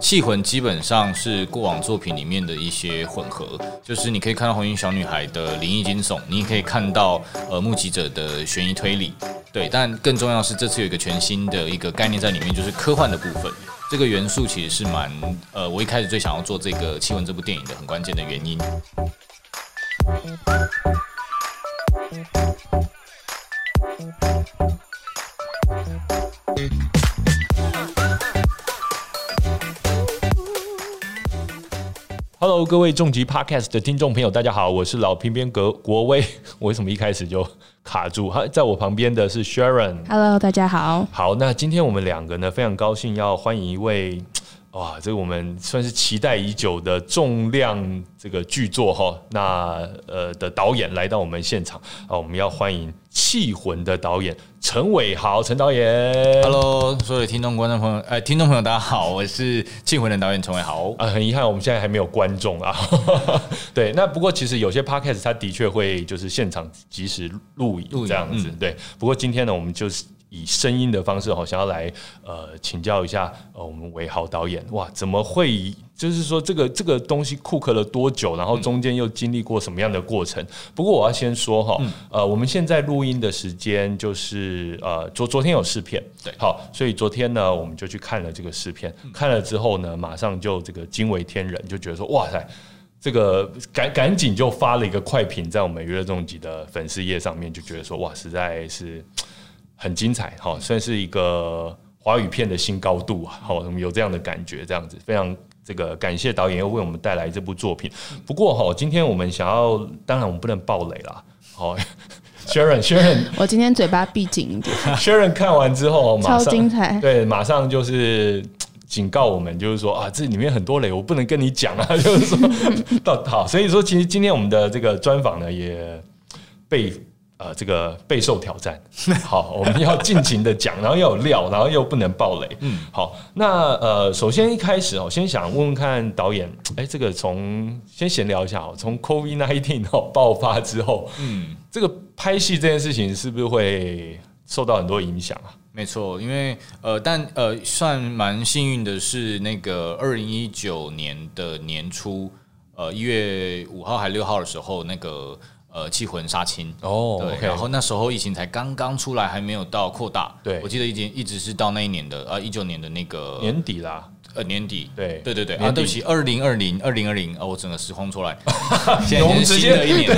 气魂基本上是过往作品里面的一些混合，就是你可以看到红衣小女孩的灵异惊悚，你也可以看到呃目击者的悬疑推理，对。但更重要是这次有一个全新的一个概念在里面，就是科幻的部分。这个元素其实是蛮呃，我一开始最想要做这个气魂这部电影的很关键的原因。Hello，各位重疾 Podcast 的听众朋友，大家好，我是老平边格国威。我 为什么一开始就卡住？哈，在我旁边的是 Sharon。Hello，大家好。好，那今天我们两个呢，非常高兴要欢迎一位。哇，这个我们算是期待已久的重量这个巨作哈，那呃的导演来到我们现场啊，我们要欢迎《气魂》的导演陈伟豪陈导演。Hello，所有听众观众朋友，呃，听众朋友大家好，我是《气魂》的导演陈伟豪。啊，很遗憾我们现在还没有观众啊。对，那不过其实有些 podcast 它的确会就是现场及时录影这样子。对，不过今天呢，我们就是。以声音的方式哈，想要来呃请教一下呃我们韦豪导演哇，怎么会就是说这个这个东西库克了多久，然后中间又经历过什么样的过程？不过我要先说哈，呃我们现在录音的时间就是呃昨昨天有试片，对，好，所以昨天呢我们就去看了这个试片，看了之后呢，马上就这个惊为天人，就觉得说哇塞，这个赶赶紧就发了一个快评在我们娱乐重疾的粉丝页上面，就觉得说哇实在是。很精彩，哈，算是一个华语片的新高度啊，好，我们有这样的感觉，这样子非常这个感谢导演又为我们带来这部作品。不过哈，今天我们想要，当然我们不能爆雷啦，好，Sharon，Sharon，我今天嘴巴闭紧一点。Sharon 看完之后，超精彩，对，马上就是警告我们，就是说啊，这里面很多雷，我不能跟你讲啊，就是说到好，所以说其实今天我们的这个专访呢，也被。呃，这个备受挑战。好，我们要尽情的讲，然后要有料，然后又不能爆雷。嗯，好，那呃，首先一开始哦，先想问问看导演，哎，这个从先闲聊一下哦，从 COVID nineteen 哦爆发之后，嗯，这个拍戏这件事情是不是会受到很多影响啊？没错，因为呃，但呃，算蛮幸运的是，那个二零一九年的年初，呃，一月五号还六号的时候，那个。呃，气魂杀青。哦，对，然后那时候疫情才刚刚出来，还没有到扩大。对，我记得已经一直是到那一年的呃一九年的那个年底啦，呃年底。对，对对对。啊，对不起，二零二零二零二零，啊，我整个时空出来，现在是新的一年，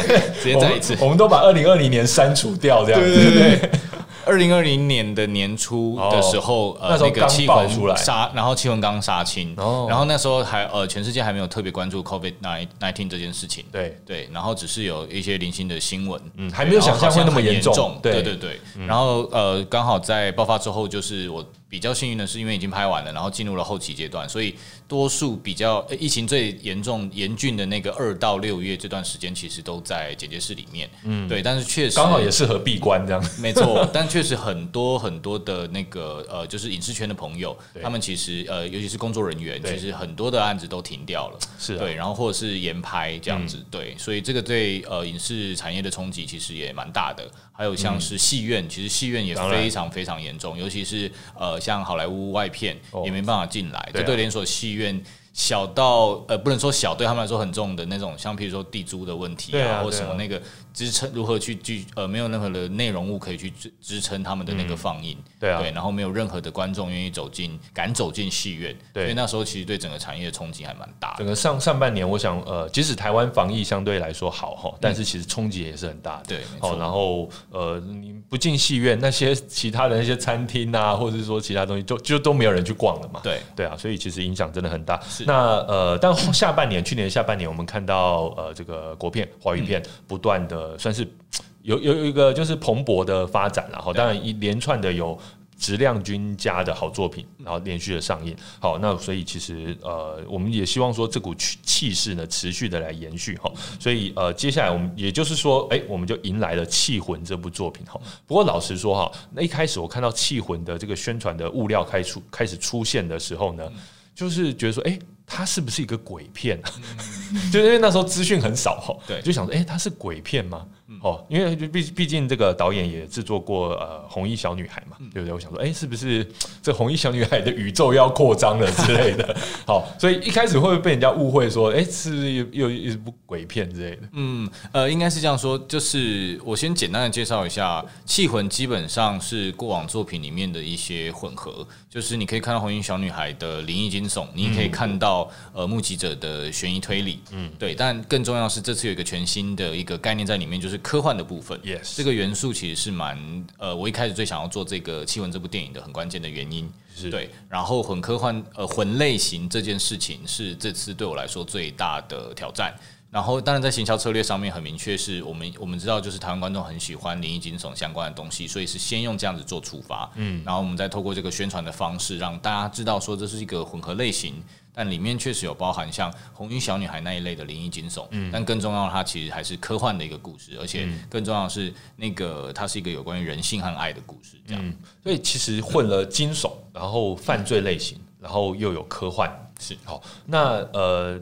直接再一次，我们都把二零二零年删除掉，这样子。对对对。二零二零年的年初的时候，呃，那个气魂出来。杀，然后气温刚杀青，然后那时候还呃，全世界还没有特别关注 COVID nineteen 这件事情，对。对，然后只是有一些零星的新闻，嗯，还没有想象会那么严重，对对对，然后呃，刚好在爆发之后，就是我。比较幸运的是，因为已经拍完了，然后进入了后期阶段，所以多数比较疫情最严重、严峻的那个二到六月这段时间，其实都在剪接室里面。嗯，对，但是确实刚好也适合闭关这样。没错，但确实很多很多的那个呃，就是影视圈的朋友，他们其实呃，尤其是工作人员，其实很多的案子都停掉了。是，对，然后或者是延拍这样子，对，所以这个对呃影视产业的冲击其实也蛮大的。还有像是戏院，其实戏院也非常非常严重，尤其是呃像好莱坞外片也没办法进来，这对连锁戏院。小到呃，不能说小，对他们来说很重的那种，像比如说地租的问题啊，或什么那个支撑如何去去呃，没有任何的内容物可以去支支撑他们的那个放映，对啊，对，然后没有任何的观众愿意走进，敢走进戏院，对，所以那时候其实对整个产业的冲击还蛮大。整个上上半年，我想呃，即使台湾防疫相对来说好哈，但是其实冲击也是很大的，对，哦，然后呃，你不进戏院，那些其他的那些餐厅啊，或者是说其他东西，就就都没有人去逛了嘛，对，对啊，所以其实影响真的很大。那呃，但下半年，去年下半年，我们看到呃，这个国片、华语片不断的算是 有有有一个就是蓬勃的发展，然后当然一连串的有质量均佳的好作品，然后连续的上映。好，那所以其实呃，我们也希望说这股气势呢持续的来延续哈。所以呃，接下来我们也就是说，哎，我们就迎来了《气魂》这部作品哈。不过老实说哈，那一开始我看到《气魂》的这个宣传的物料开出开始出现的时候呢。就是觉得说，哎，它是不是一个鬼片啊？就因为那时候资讯很少哈，对，就想说，哎，它是鬼片吗？哦，因为毕毕竟这个导演也制作过呃红衣小女孩嘛，对不对？我想说，哎，是不是 这红衣小女孩的宇宙要扩张了之 类的？好，所以一开始会不会被人家误会说，哎，是又又一部鬼片之类的？嗯，呃，应该是这样说，就是我先简单的介绍一下，《气魂》基本上是过往作品里面的一些混合，就是你可以看到红衣小女孩的灵异惊悚，你也可以看到呃目击者的悬疑推理，嗯，对，但更重要是这次有一个全新的一个概念在里面，就是科幻的部分。Yes，这个元素其实是蛮呃，我一开始最想要做这个《气魂》这部电影的很关键的原因。是对，然后混科幻呃混类型这件事情是这次对我来说最大的挑战。然后当然在行销策略上面很明确，是我们我们知道就是台湾观众很喜欢灵异惊悚相关的东西，所以是先用这样子做出发，嗯，然后我们再透过这个宣传的方式让大家知道说这是一个混合类型。但里面确实有包含像红衣小女孩那一类的灵异惊悚，嗯，但更重要的，它其实还是科幻的一个故事，而且更重要的是，那个它是一个有关于人性和爱的故事，这样。所以其实混了惊悚，然后犯罪类型，然后又有科幻，是好。那呃，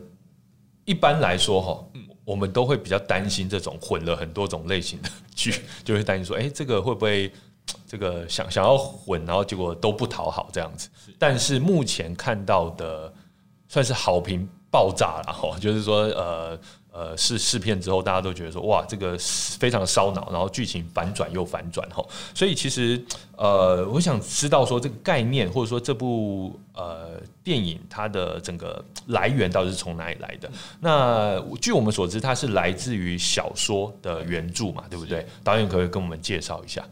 一般来说哈，我们都会比较担心这种混了很多种类型的剧，就会担心说，哎，这个会不会这个想想要混，然后结果都不讨好这样子？但是目前看到的。算是好评爆炸了哈，就是说，呃呃，试试片之后，大家都觉得说，哇，这个非常烧脑，然后剧情反转又反转哈，所以其实，呃，我想知道说这个概念，或者说这部呃电影它的整个来源到底是从哪里来的？那据我们所知，它是来自于小说的原著嘛，对不对？导演可不可以跟我们介绍一下？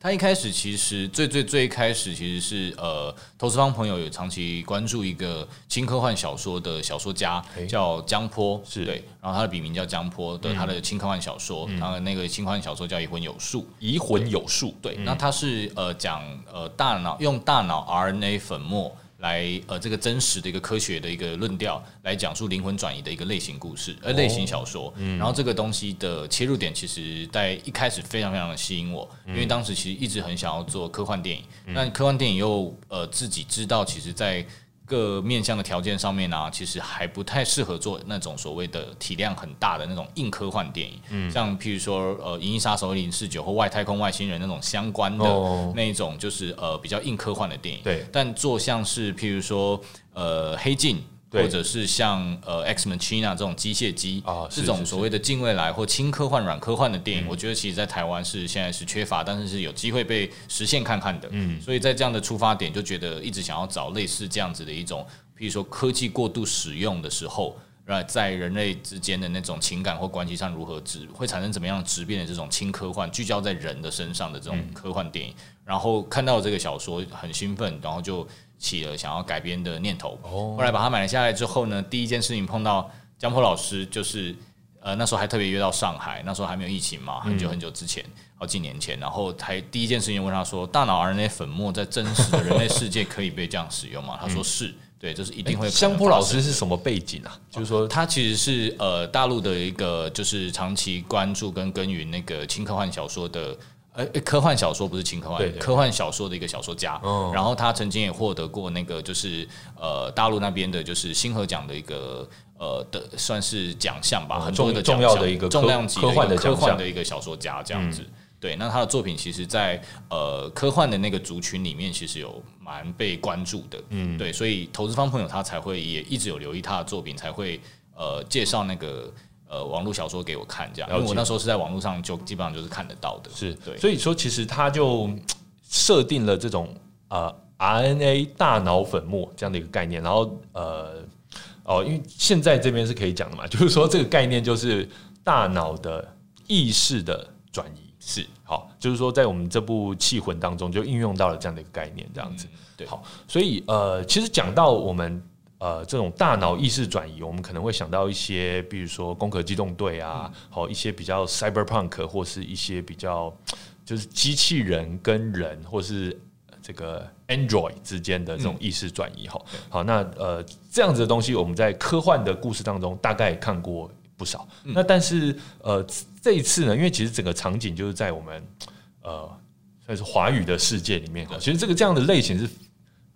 他一开始其实最最最开始其实是呃，投资方朋友有长期关注一个轻科幻小说的小说家叫江坡，是。对，然后他的笔名叫江坡的他的轻科幻小说，然后那个轻科幻小说叫《移魂有术》，移魂有术，对，那他是呃讲呃大脑用大脑 RNA 粉末。来，呃，这个真实的一个科学的一个论调，来讲述灵魂转移的一个类型故事，呃，类型小说。然后这个东西的切入点，其实在一开始非常非常的吸引我，因为当时其实一直很想要做科幻电影，但科幻电影又呃自己知道，其实在。各面向的条件上面呢，其实还不太适合做那种所谓的体量很大的那种硬科幻电影。嗯，像譬如说呃《银翼杀手零四九》或《外太空外星人》那种相关的那一种，就是呃比较硬科幻的电影。对，但做像是譬如说呃《黑镜》。或者是像呃 X Machina 这种机械机啊，这种所谓的近未来或轻科幻、软科幻的电影，我觉得其实，在台湾是现在是缺乏，但是是有机会被实现看看的。嗯，所以在这样的出发点，就觉得一直想要找类似这样子的一种，比如说科技过度使用的时候，在人类之间的那种情感或关系上如何质会产生怎么样质变的这种轻科幻，聚焦在人的身上的这种科幻电影。然后看到这个小说很兴奋，然后就。起了想要改编的念头，后来把它买了下来之后呢，第一件事情碰到江波老师，就是呃那时候还特别约到上海，那时候还没有疫情嘛，很久很久之前，好几年前，然后才第一件事情问他说：“大脑 RNA 粉末在真实的人类世界可以被这样使用吗？”他说：“是，对，这是一定会。”江波老师是什么背景啊？就是说他其实是呃大陆的一个就是长期关注跟耕耘那个轻科幻小说的。呃，科幻小说不是轻科幻，科幻小说的一个小说家。然后他曾经也获得过那个，就是呃，大陆那边的，就是星河奖的一个呃的，算是奖项吧，很多的重要的一个重量级科幻的科幻的一个小说家这样子。对，那他的作品其实，在呃科幻的那个族群里面，其实有蛮被关注的。嗯，对，所以投资方朋友他才会也一直有留意他的作品，才会呃介绍那个。呃，网络小说给我看，这样，因为我那时候是在网络上，就基本上就是看得到的。是对，所以说其实他就设定了这种呃 RNA 大脑粉末这样的一个概念，然后呃哦，因为现在这边是可以讲的嘛，就是说这个概念就是大脑的意识的转移，是好，就是说在我们这部《气魂》当中就应用到了这样的一个概念，这样子。对，好，所以呃，其实讲到我们。呃，这种大脑意识转移，我们可能会想到一些，比如说《攻壳机动队》啊，好一些比较 cyberpunk 或是一些比较就是机器人跟人或是这个 android 之间的这种意识转移。哈，好，那呃这样子的东西，我们在科幻的故事当中大概看过不少。那但是呃这一次呢，因为其实整个场景就是在我们呃算是华语的世界里面，其实这个这样的类型是。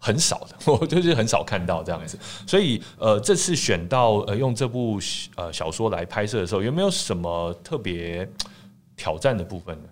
很少的，我就是很少看到这样子，所以呃，这次选到呃用这部呃小说来拍摄的时候，有没有什么特别挑战的部分呢？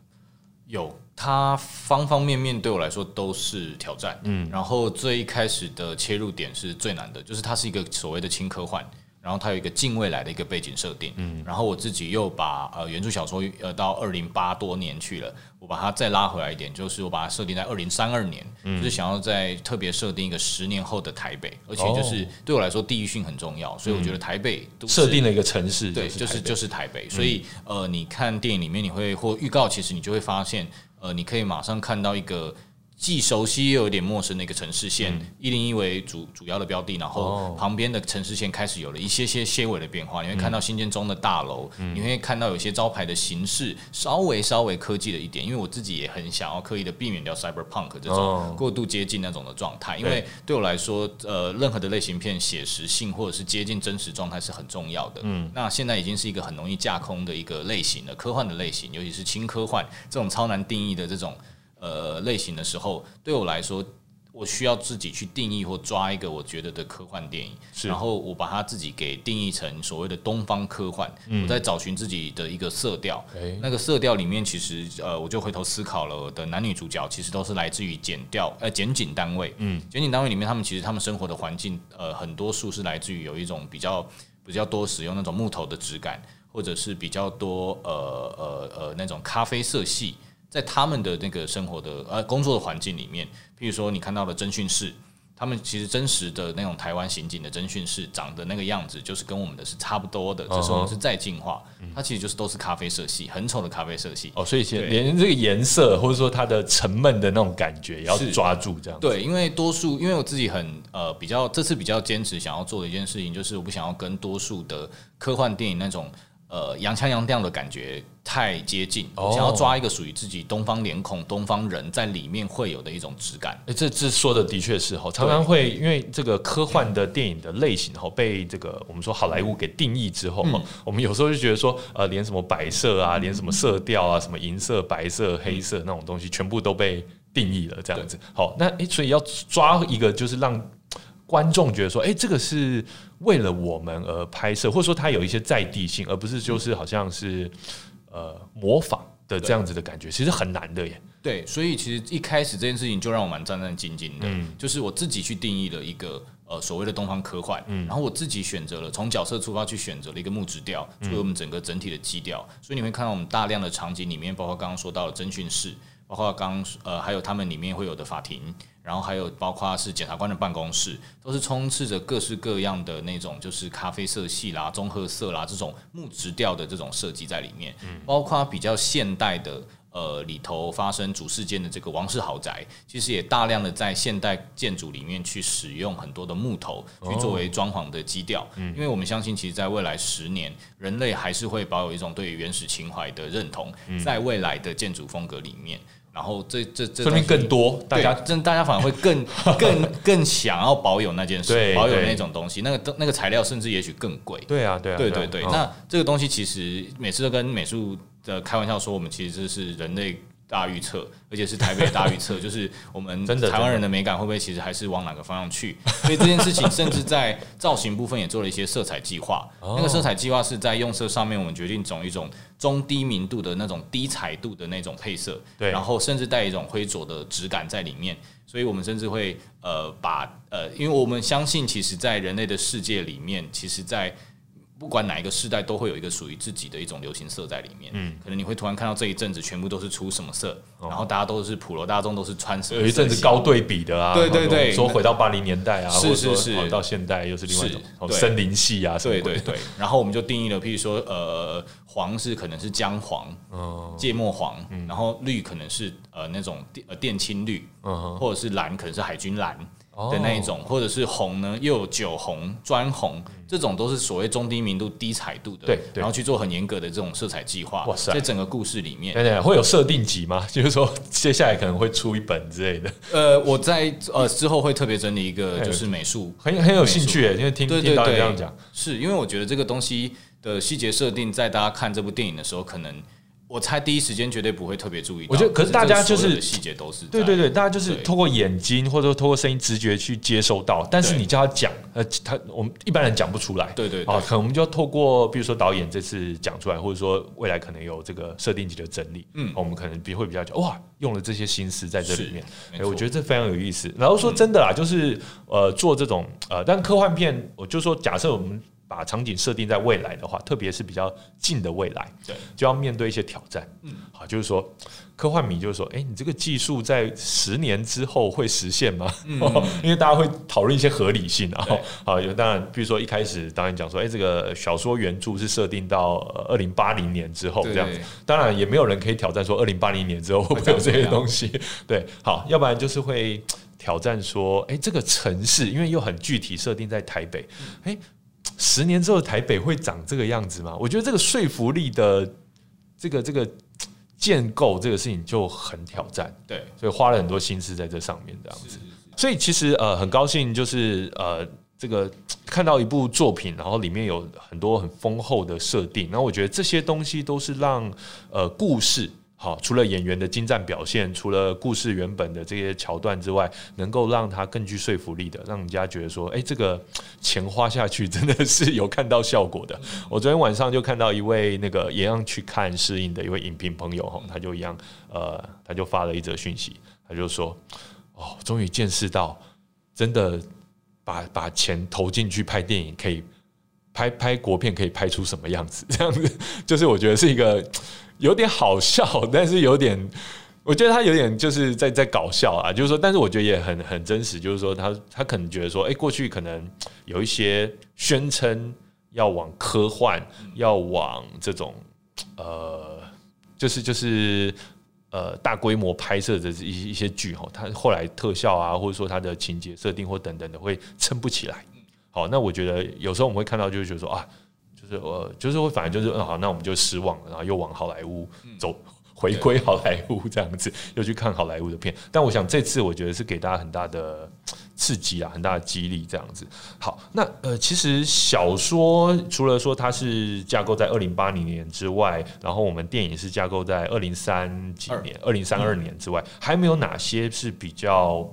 有，它方方面面对我来说都是挑战。嗯，然后最一开始的切入点是最难的，就是它是一个所谓的轻科幻。然后它有一个近未来的一个背景设定，嗯，然后我自己又把呃原著小说呃到二零八多年去了，我把它再拉回来一点，就是我把它设定在二零三二年，就是想要在特别设定一个十年后的台北，而且就是对我来说地域性很重要，所以我觉得台北设定了一个城市，对，就是就是台北，所以呃你看电影里面你会或预告，其实你就会发现，呃你可以马上看到一个。既熟悉又有点陌生的一个城市线，一零一为主主要的标的，然后旁边的城市线开始有了一些些些微的变化。你会看到新建中的大楼，你会看到有些招牌的形式稍微稍微科技了一点。因为我自己也很想要刻意的避免掉 cyberpunk 这种过度接近那种的状态，因为对我来说，呃，任何的类型片写实性或者是接近真实状态是很重要的。嗯，那现在已经是一个很容易架空的一个类型了，科幻的类型，尤其是轻科幻这种超难定义的这种。呃，类型的时候，对我来说，我需要自己去定义或抓一个我觉得的科幻电影，然后我把它自己给定义成所谓的东方科幻。我在找寻自己的一个色调，那个色调里面，其实呃，我就回头思考了，我的男女主角其实都是来自于剪调呃检警单位。嗯，检警单位里面，他们其实他们生活的环境，呃，很多数是来自于有一种比较比较多使用那种木头的质感，或者是比较多呃呃呃那种咖啡色系。在他们的那个生活的呃工作的环境里面，譬如说你看到的侦讯室，他们其实真实的那种台湾刑警的侦讯室长的那个样子，就是跟我们的是差不多的，只是我们是再进化。它其实就是都是咖啡色系，很丑的咖啡色系。哦，所以连这个颜色或者说它的沉闷的那种感觉也要抓住这样。对，因为多数因为我自己很呃比较这次比较坚持想要做的一件事情，就是我不想要跟多数的科幻电影那种。呃，洋腔洋调的感觉太接近，想要抓一个属于自己东方脸孔、东方人在里面会有的一种质感。哎，这这说的的确是哈，常常会因为这个科幻的电影的类型哈，被这个我们说好莱坞给定义之后哈，我们有时候就觉得说，呃，连什么白色啊，连什么色调啊，什么银色、白色、黑色那种东西，全部都被定义了这样子。好，那哎，所以要抓一个就是让。观众觉得说，哎，这个是为了我们而拍摄，或者说它有一些在地性，而不是就是好像是呃模仿的这样子的感觉，其实很难的耶。对，所以其实一开始这件事情就让我蛮战战兢兢的，就是我自己去定义了一个呃所谓的东方科幻，然后我自己选择了从角色出发去选择了一个木质调作为我们整个整体的基调，所以你会看到我们大量的场景里面，包括刚刚说到的侦讯室。包括刚呃，还有他们里面会有的法庭，然后还有包括是检察官的办公室，都是充斥着各式各样的那种，就是咖啡色系啦、棕褐色啦这种木质调的这种设计在里面。嗯，包括比较现代的呃里头发生主事件的这个王室豪宅，其实也大量的在现代建筑里面去使用很多的木头去作为装潢的基调。嗯，因为我们相信，其实在未来十年，人类还是会保有一种对原始情怀的认同，在未来的建筑风格里面。然后这这这说明更多，大家真大家反而会更 更更想要保有那件事，保有那种东西，那个那个材料甚至也许更贵。对啊，对啊，对对对。那这个东西其实每次都跟美术的开玩笑说，我们其实是人类。大预测，而且是台北大预测，就是我们台湾人的美感会不会其实还是往哪个方向去？所以这件事情甚至在造型部分也做了一些色彩计划。那个色彩计划是在用色上面，我们决定走一种中低明度的那种低彩度的那种配色，对，然后甚至带一种灰浊的质感在里面。所以我们甚至会呃把呃，因为我们相信，其实，在人类的世界里面，其实，在不管哪一个时代，都会有一个属于自己的一种流行色在里面。嗯，可能你会突然看到这一阵子全部都是出什么色，然后大家都是普罗大众都是穿什么。有一阵子高对比的啊，对对对，说回到八零年代啊，是是是，到现代又是另外一种森林系啊，对对对。然后我们就定义了，譬如说，呃，黄是可能是姜黄，嗯，芥末黄，然后绿可能是呃那种呃靛青绿，嗯，或者是蓝可能是海军蓝。的那一种，或者是红呢，又有酒红、砖红，这种都是所谓中低明度、低彩度的。对，然后去做很严格的这种色彩计划。哇塞，在整个故事里面，对对，会有设定集吗？就是说，接下来可能会出一本之类的。呃，我在呃之后会特别整理一个，就是美术，很很有兴趣诶，因为听听到你这样讲，是因为我觉得这个东西的细节设定，在大家看这部电影的时候，可能我猜第一时间绝对不会特别注意到。我觉得，可是大家就是细节都是对对对，大家就是透过眼睛或者透过声音直觉去接收到，但是你叫他讲，呃，他我们一般人讲不出来。对对啊，可能我们就要透过，比如说导演这次讲出来，或者说未来可能有这个设定集的整理，嗯，我们可能比会比较讲，哇，用了这些心思在这里面，哎，我觉得这非常有意思。然后说真的啦，就是呃，做这种呃，但科幻片，我就说假设我们。把场景设定在未来的话，特别是比较近的未来，对，就要面对一些挑战。嗯，好，就是说，科幻迷就是说，哎，你这个技术在十年之后会实现吗？因为大家会讨论一些合理性啊。好，有当然，比如说一开始导演讲说，哎，这个小说原著是设定到二零八零年之后这样子，当然也没有人可以挑战说二零八零年之后会不会有这些东西。对，好，要不然就是会挑战说，哎，这个城市因为又很具体设定在台北，哎。十年之后台北会长这个样子吗？我觉得这个说服力的这个这个建构这个事情就很挑战，对，所以花了很多心思在这上面这样子。所以其实呃很高兴就是呃这个看到一部作品，然后里面有很多很丰厚的设定，然后我觉得这些东西都是让呃故事。好，除了演员的精湛表现，除了故事原本的这些桥段之外，能够让他更具说服力的，让人家觉得说，哎，这个钱花下去真的是有看到效果的。我昨天晚上就看到一位那个一样去看试映的一位影评朋友哈，他就一样，呃，他就发了一则讯息，他就说，哦，终于见识到，真的把把钱投进去拍电影，可以拍拍国片，可以拍出什么样子？这样子，就是我觉得是一个。有点好笑，但是有点，我觉得他有点就是在在搞笑啊，就是说，但是我觉得也很很真实，就是说他他可能觉得说，哎，过去可能有一些宣称要往科幻，要往这种呃，就是就是呃大规模拍摄的一一些剧哈，他后来特效啊，或者说他的情节设定或等等的会撑不起来。好，那我觉得有时候我们会看到，就是觉得说啊。就是我就是会，反正就是嗯好，那我们就失望了，然后又往好莱坞走，回归好莱坞这样子，又去看好莱坞的片。但我想这次我觉得是给大家很大的刺激啊，很大的激励这样子。好，那呃，其实小说除了说它是架构在二零八零年之外，然后我们电影是架构在二零三几年、二零三二年之外，还没有哪些是比较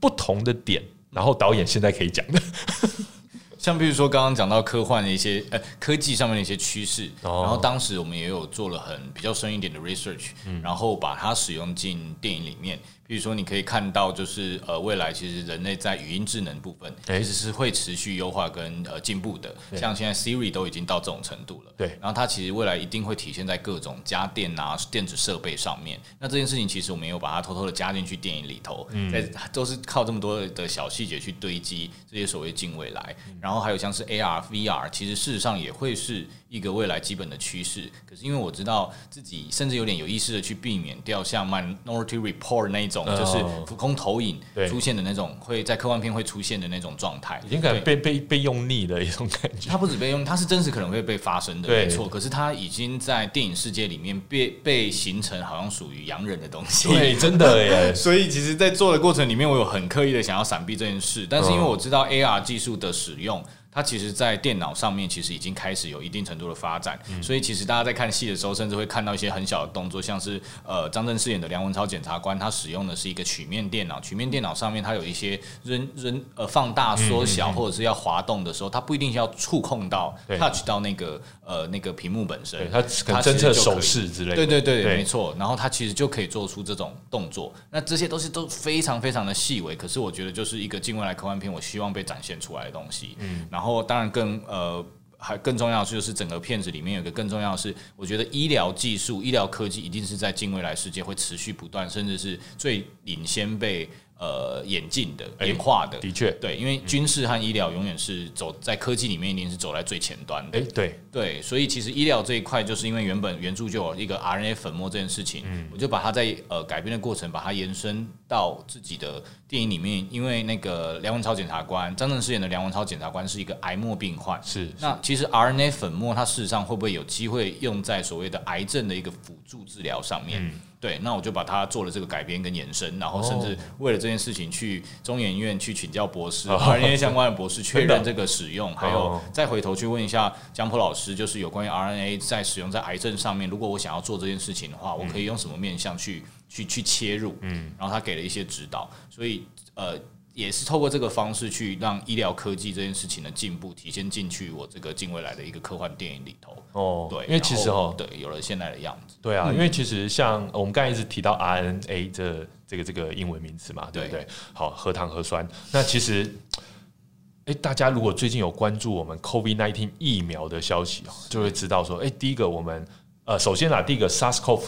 不同的点？然后导演现在可以讲的。像比如说刚刚讲到科幻的一些呃科技上面的一些趋势，然后当时我们也有做了很比较深一点的 research，然后把它使用进电影里面。比如说，你可以看到，就是呃，未来其实人类在语音智能部分其实是会持续优化跟呃进步的。像现在 Siri 都已经到这种程度了。对，然后它其实未来一定会体现在各种家电啊、电子设备上面。那这件事情其实我们有把它偷偷的加进去电影里头，在都是靠这么多的小细节去堆积这些所谓近未来。然后还有像是 AR、VR，其实事实上也会是一个未来基本的趋势。可是因为我知道自己甚至有点有意识的去避免掉像 Minority Report 那一种。就是浮空投影出现的那种，会在科幻片会出现的那种状态，已经可能被被被用腻的一种感觉。它不止被用，它是真实可能会被发生的，没错。可是它已经在电影世界里面被被形成，好像属于洋人的东西。对，真的耶。所以其实，在做的过程里面，我有很刻意的想要闪避这件事，但是因为我知道 AR 技术的使用。它其实，在电脑上面其实已经开始有一定程度的发展，所以其实大家在看戏的时候，甚至会看到一些很小的动作，像是呃张震饰演的梁文超检察官，他使用的是一个曲面电脑，曲面电脑上面它有一些扔扔呃放大、缩小或者是要滑动的时候，它不一定要触控到 touch 到那个呃那个屏幕本身，它它侦测手势之类的，对对对，没错，然后它其实就可以做出这种动作，那这些都是都非常非常的细微，可是我觉得就是一个近未来科幻片，我希望被展现出来的东西，嗯，然后。然后，当然更呃，还更重要的就是整个片子里面有个更重要的是，我觉得医疗技术、医疗科技一定是在近未来世界会持续不断，甚至是最领先被。呃，演进的、演化的，的确，对，因为军事和医疗永远是走在科技里面，一定是走在最前端的。哎，对，对，所以其实医疗这一块，就是因为原本原著就有一个 RNA 粉末这件事情，嗯，我就把它在呃改编的过程，把它延伸到自己的电影里面。因为那个梁文超检察官，张震饰演的梁文超检察官是一个癌末病患，是。那其实 RNA 粉末它事实上会不会有机会用在所谓的癌症的一个辅助治疗上面？对，那我就把它做了这个改编跟延伸，然后甚至为了这件事情去中研院去请教博士，RNA 相关的博士确认这个使用，还有再回头去问一下江波老师，就是有关于 RNA 在使用在癌症上面，如果我想要做这件事情的话，我可以用什么面向去去去切入？嗯，然后他给了一些指导，所以呃。也是透过这个方式去让医疗科技这件事情的进步体现进去，我这个近未来的一个科幻电影里头。哦，对，因为其实哦，对，有了现在的样子。对啊，因为其实像我们刚才一直提到 RNA 这这个这个英文名词嘛，对不对？好，核糖核酸。那其实，哎，大家如果最近有关注我们 COVID nineteen 疫苗的消息哦，就会知道说，哎，第一个我们呃，首先啊，第一个 SARS-CoV，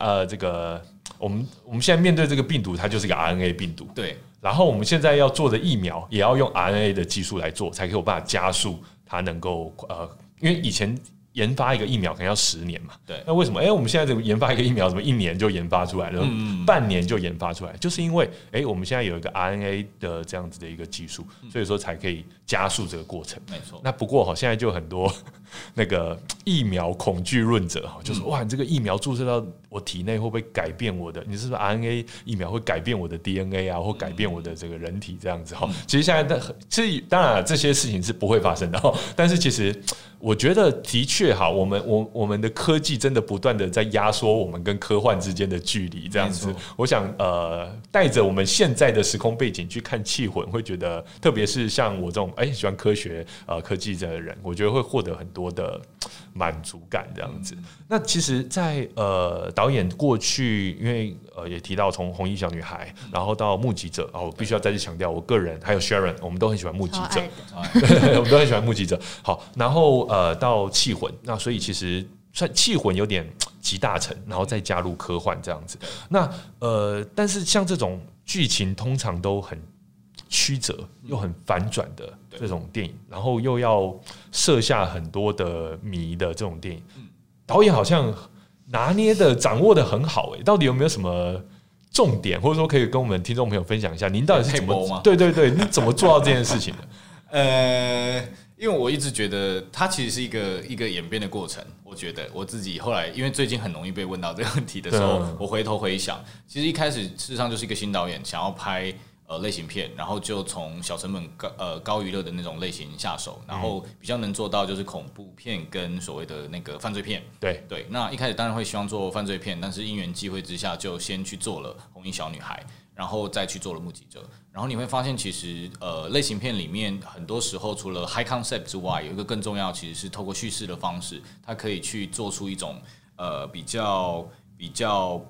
呃，这个我们我们现在面对这个病毒，它就是一个 RNA 病毒。对。然后我们现在要做的疫苗，也要用 RNA 的技术来做，才可以有办法加速它能够呃，因为以前。研发一个疫苗可能要十年嘛？对。那为什么？哎，我们现在怎么研发一个疫苗，怎么一年就研发出来了？半年就研发出来，就是因为哎，我们现在有一个 RNA 的这样子的一个技术，所以说才可以加速这个过程。没错。那不过哈，现在就很多 那个疫苗恐惧论者哈，就说哇，你这个疫苗注射到我体内会不会改变我的？你是不是 RNA 疫苗会改变我的 DNA 啊，或改变我的这个人体这样子哈？其实现在的其实当然这些事情是不会发生的哈，但是其实。我觉得的确哈，我们我我们的科技真的不断的在压缩我们跟科幻之间的距离，这样子。我想呃，带着我们现在的时空背景去看气魂，会觉得，特别是像我这种哎喜欢科学呃科技的人，我觉得会获得很多的满足感这样子。那其实，在呃导演过去，因为呃也提到从红衣小女孩，然后到目击者哦，我必须要再次强调，我个人还有 Sharon，我们都很喜欢目击者，我们都很喜欢目击者。好，然后。呃，到气魂，那所以其实算气魂有点集大成，然后再加入科幻这样子。那呃，但是像这种剧情通常都很曲折又很反转的这种电影，然后又要设下很多的谜的这种电影，导演好像拿捏的掌握的很好诶。到底有没有什么重点，或者说可以跟我们听众朋友分享一下？您到底是怎么？对对对，你怎么做到这件事情的？呃。因为我一直觉得它其实是一个一个演变的过程。我觉得我自己后来，因为最近很容易被问到这个问题的时候，我回头回想，其实一开始事实上就是一个新导演想要拍呃类型片，然后就从小成本高呃高娱乐的那种类型下手，然后比较能做到就是恐怖片跟所谓的那个犯罪片。对对，那一开始当然会希望做犯罪片，但是因缘际会之下，就先去做了红衣小女孩。然后再去做了目击者，然后你会发现，其实呃，类型片里面很多时候除了 high concept 之外，有一个更重要，其实是透过叙事的方式，它可以去做出一种呃比较比较。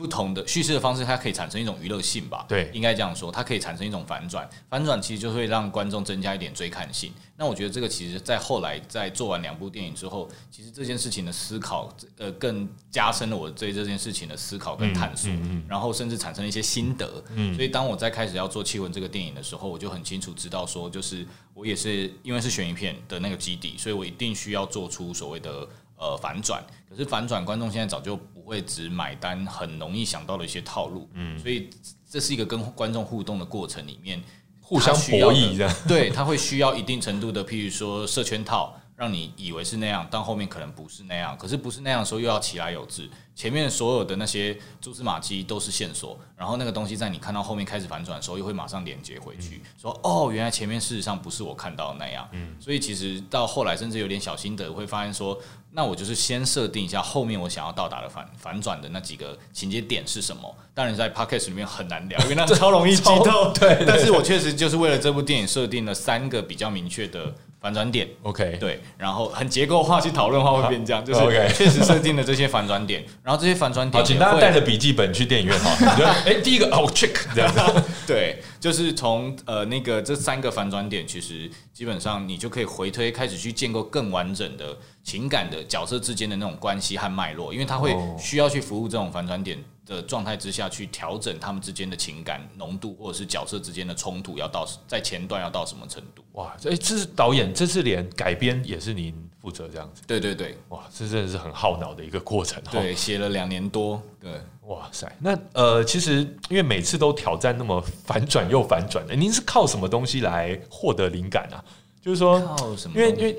不同的叙事的方式，它可以产生一种娱乐性吧？对，应该这样说，它可以产生一种反转，反转其实就会让观众增加一点追看性。那我觉得这个其实，在后来在做完两部电影之后，其实这件事情的思考，呃，更加深了我对这件事情的思考跟探索，然后甚至产生了一些心得。嗯，所以当我在开始要做《气魂》这个电影的时候，我就很清楚知道说，就是我也是因为是悬疑片的那个基底，所以我一定需要做出所谓的。呃，反转，可是反转，观众现在早就不会只买单，很容易想到的一些套路，嗯，所以这是一个跟观众互动的过程里面，互相博弈这样，对，他会需要一定程度的，譬如说设圈套。让你以为是那样，但后面可能不是那样。可是不是那样的时候，又要其来有致。前面所有的那些蛛丝马迹都是线索，然后那个东西在你看到后面开始反转的时候，又会马上连接回去，说哦，原来前面事实上不是我看到的那样。嗯，所以其实到后来，甚至有点小心得，会发现说，那我就是先设定一下后面我想要到达的反反转的那几个情节点是什么。当然，在 podcast 里面很难聊，因为那超容易激动。对，但是我确实就是为了这部电影设定了三个比较明确的。反转点，OK，对，然后很结构化去讨论的话会变这样，就是确实设定了这些反转点，然后这些反转点，请大家带着笔记本去电影院哈。哎，第一个哦，check 这样子，对，就是从呃那个这三个反转点，其实基本上你就可以回推开始去建构更完整的情感的角色之间的那种关系和脉络，因为它会需要去服务这种反转点。的状态之下去调整他们之间的情感浓度，或者是角色之间的冲突要到在前段要到什么程度？哇，这这是导演，这是连改编也是您负责这样子？对对对，哇，这真的是很耗脑的一个过程。对，写了两年多。对，哇塞，那呃，其实因为每次都挑战那么反转又反转的，您是靠什么东西来获得灵感啊？就是说，靠什么？因为因为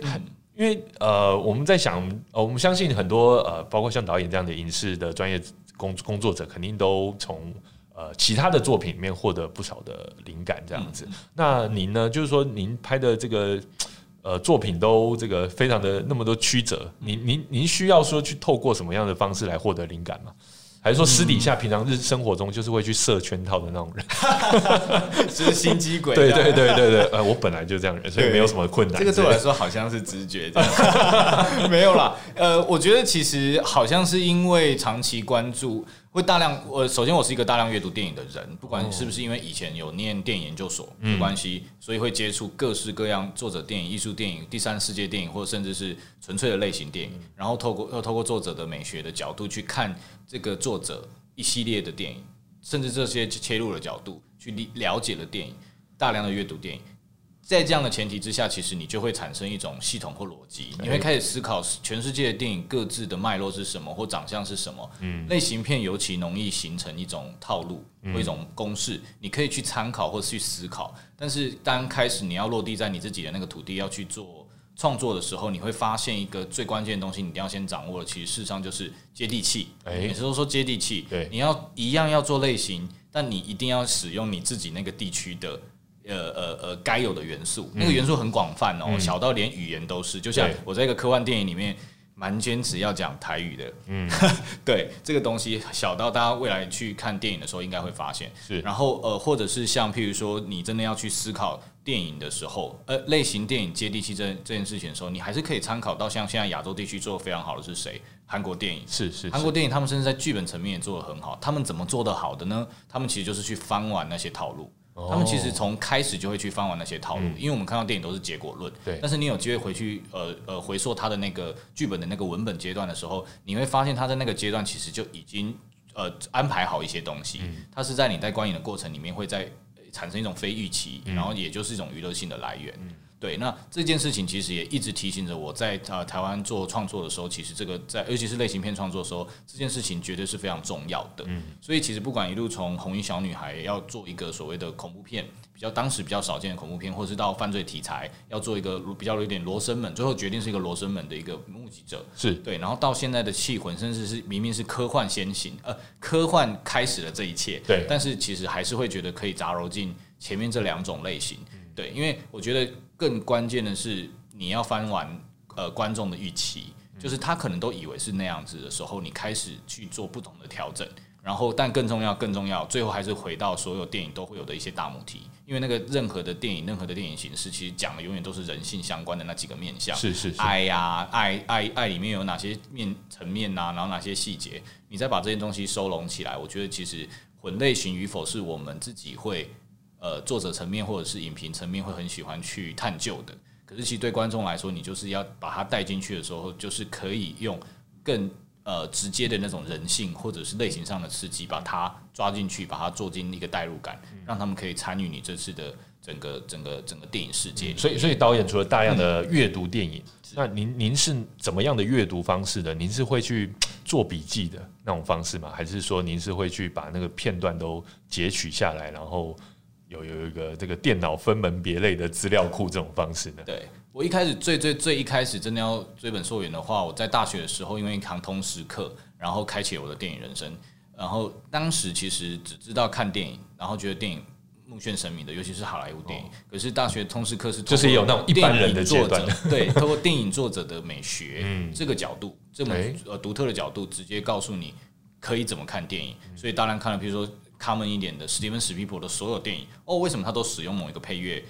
因为呃，我们在想，呃，我们相信很多呃，包括像导演这样的影视的专业。工工作者肯定都从呃其他的作品里面获得不少的灵感，这样子。那您呢？就是说您拍的这个呃作品都这个非常的那么多曲折，您您您需要说去透过什么样的方式来获得灵感吗？还是说私底下平常日生活中就是会去设圈套的那种人，就是心机鬼。对对对对对，呃，我本来就这样人，所以没有什么困难。这个对我来说好像是直觉，没有啦。呃，我觉得其实好像是因为长期关注。会大量，我首先我是一个大量阅读电影的人，不管是不是因为以前有念电影研究所的关系，所以会接触各式各样作者电影、艺术电影、第三世界电影，或者甚至是纯粹的类型电影，然后透过又透过作者的美学的角度去看这个作者一系列的电影，甚至这些切入的角度去了解了电影，大量的阅读电影。在这样的前提之下，其实你就会产生一种系统或逻辑，你会开始思考全世界的电影各自的脉络是什么或长相是什么。嗯，类型片尤其容易形成一种套路或一种公式，你可以去参考或去思考。但是当开始你要落地在你自己的那个土地要去做创作的时候，你会发现一个最关键的东西，你一定要先掌握的，其实事实上就是接地气。每次都说接地气，对，你要一样要做类型，但你一定要使用你自己那个地区的。呃呃呃，该有的元素，那个元素很广泛哦，小到连语言都是。就像我在一个科幻电影里面，蛮坚持要讲台语的。嗯，对，这个东西小到大家未来去看电影的时候应该会发现。是，然后呃，或者是像譬如说，你真的要去思考电影的时候，呃，类型电影接地气这这件事情的时候，你还是可以参考到像现在亚洲地区做的非常好的是谁？韩国电影是是，韩国电影他们甚至在剧本层面也做的很好。他们怎么做的好的呢？他们其实就是去翻完那些套路。他们其实从开始就会去翻完那些套路，因为我们看到电影都是结果论。对。但是你有机会回去，呃呃，回溯他的那个剧本的那个文本阶段的时候，你会发现他在那个阶段其实就已经呃安排好一些东西。嗯。他是在你在观影的过程里面会在产生一种非预期，然后也就是一种娱乐性的来源。嗯。对，那这件事情其实也一直提醒着我在呃台湾做创作的时候，其实这个在尤其是类型片创作的时候，这件事情绝对是非常重要的。嗯，所以其实不管一路从红衣小女孩要做一个所谓的恐怖片，比较当时比较少见的恐怖片，或是到犯罪题材要做一个比较有点罗生门，最后决定是一个罗生门的一个目击者，是对，然后到现在的气魂，甚至是明明是科幻先行，呃，科幻开始了这一切，对，但是其实还是会觉得可以杂糅进前面这两种类型。对，因为我觉得更关键的是，你要翻完呃观众的预期，就是他可能都以为是那样子的时候，你开始去做不同的调整，然后但更重要、更重要，最后还是回到所有电影都会有的一些大母题，因为那个任何的电影、任何的电影形式，其实讲的永远都是人性相关的那几个面向，是是是爱呀，爱爱爱里面有哪些面层面呐，然后哪些细节，你再把这些东西收拢起来，我觉得其实混类型与否是我们自己会。呃，作者层面或者是影评层面会很喜欢去探究的，可是其实对观众来说，你就是要把它带进去的时候，就是可以用更呃直接的那种人性或者是类型上的刺激，把它抓进去，把它做进一个代入感，让他们可以参与你这次的整个整个整个电影世界。所以，所以导演除了大量的阅读电影，那您您是怎么样的阅读方式的？您是会去做笔记的那种方式吗？还是说您是会去把那个片段都截取下来，然后？有有一个这个电脑分门别类的资料库这种方式呢？对我一开始最最最一开始真的要追本溯源的话，我在大学的时候因为扛通识课，然后开启我的电影人生。然后当时其实只知道看电影，然后觉得电影目眩神迷的，尤其是好莱坞电影。可是大学通识课是就是有那种一般人的阶段，对，透过电影作者的美学这个角度，这么呃独特的角度，直接告诉你可以怎么看电影。所以当然看了，比如说。Common 一点的史蒂芬史皮普的所有电影哦，为什么他都使用某一个配乐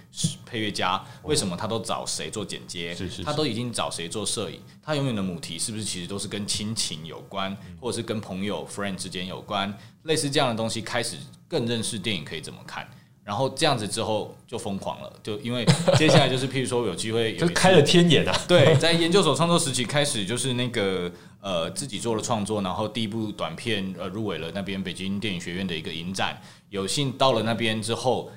配乐家？为什么他都找谁做剪接？是是，他都已经找谁做摄影？他永远的母题是不是其实都是跟亲情有关，或者是跟朋友 friend 之间有关？类似这样的东西，开始更认识电影可以怎么看。然后这样子之后就疯狂了，就因为接下来就是譬如说有机会，就 开了天眼啊！对，在研究所创作时期开始就是那个呃自己做了创作，然后第一部短片呃入围了那边北京电影学院的一个影展，有幸到了那边之后，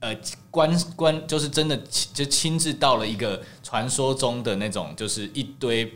呃观观就是真的就亲自到了一个传说中的那种就是一堆。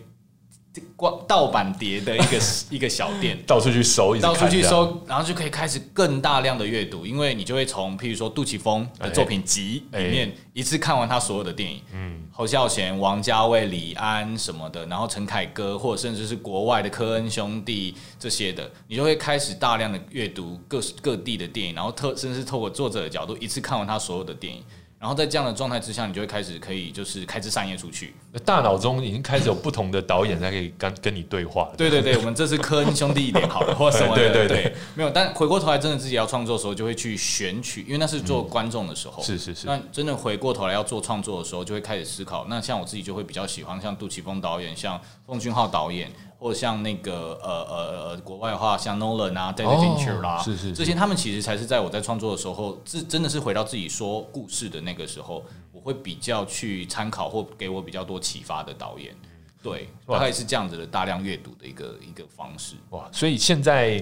光盗版碟的一个 一个小店，到处去搜，到处去搜，然后就可以开始更大量的阅读，因为你就会从譬如说杜琪峰的作品集里面一次看完他所有的电影，嗯，侯孝贤、王家卫、李安什么的，然后陈凯歌，或者甚至是国外的科恩兄弟这些的，你就会开始大量的阅读各各地的电影，然后特甚至是透过作者的角度一次看完他所有的电影。然后在这样的状态之下，你就会开始可以就是开枝散叶出去。大脑中已经开始有不同的导演在可以跟跟你对话了。对对对，我们这是科恩兄弟一点好了，或者什么的。对对对，没有。但回过头来，真的自己要创作的时候，就会去选取，因为那是做观众的时候。是是是。那真的回过头来要做创作的时候，就会开始思考。那像我自己就会比较喜欢像杜琪峰导演，像奉俊昊导演。或者像那个呃呃呃国外的话，像 Nolan 啊，David Fincher 啦，是是这些他们其实才是在我在创作的时候，自真的是回到自己说故事的那个时候，我会比较去参考或给我比较多启发的导演，对，大概是这样子的大量阅读的一个一个方式。哇，所以现在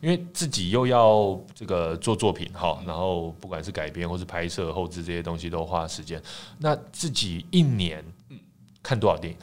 因为自己又要这个做作品哈，然后不管是改编或是拍摄、后置这些东西都花时间，那自己一年看多少电影？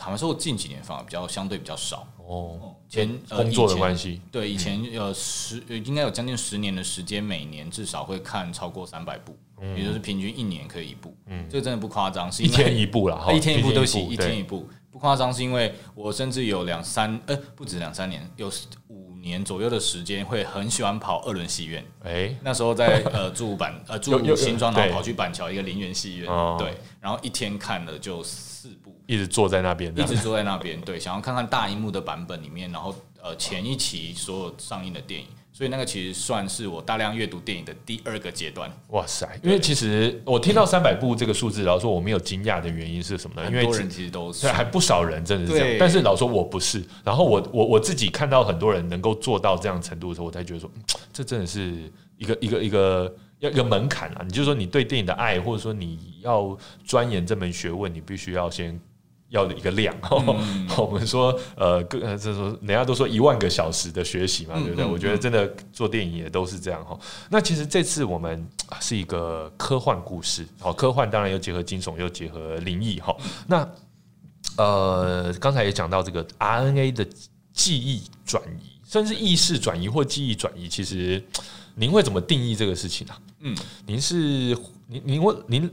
坦白说，我近几年反而比较相对比较少哦。前工作的关系，对以前有十应该有将近十年的时间，每年至少会看超过三百部，也就是平均一年可以一部。嗯，这个真的不夸张，是一天一部了，一天一部都行，一天一部不夸张，是因为我甚至有两三呃不止两三年，有五年左右的时间会很喜欢跑二轮戏院。哎，那时候在呃住板呃 住新庄，然后跑去板桥一个林园戏院，对，然后一天看了就。四部一直坐在那边，一直坐在那边，对，想要看看大荧幕的版本里面，然后呃前一期所有上映的电影，所以那个其实算是我大量阅读电影的第二个阶段。哇塞！因为其实我听到三百部这个数字，然后说我没有惊讶的原因是什么呢？因为多人其实都是，还不少人真的是这样。但是老说我不是，然后我我我自己看到很多人能够做到这样程度的时候，我才觉得说，这真的是一个一个一个。要一个门槛啊！你就说你对电影的爱，或者说你要钻研这门学问，你必须要先要的一个量。我们说，呃，呃，这说人家都说一万个小时的学习嘛，对不对？我觉得真的做电影也都是这样哈。那其实这次我们是一个科幻故事，好，科幻当然又结合惊悚，又结合灵异哈。那呃，刚才也讲到这个 RNA 的记忆转移，甚至意识转移或记忆转移，其实。您会怎么定义这个事情啊？嗯，您是您您问您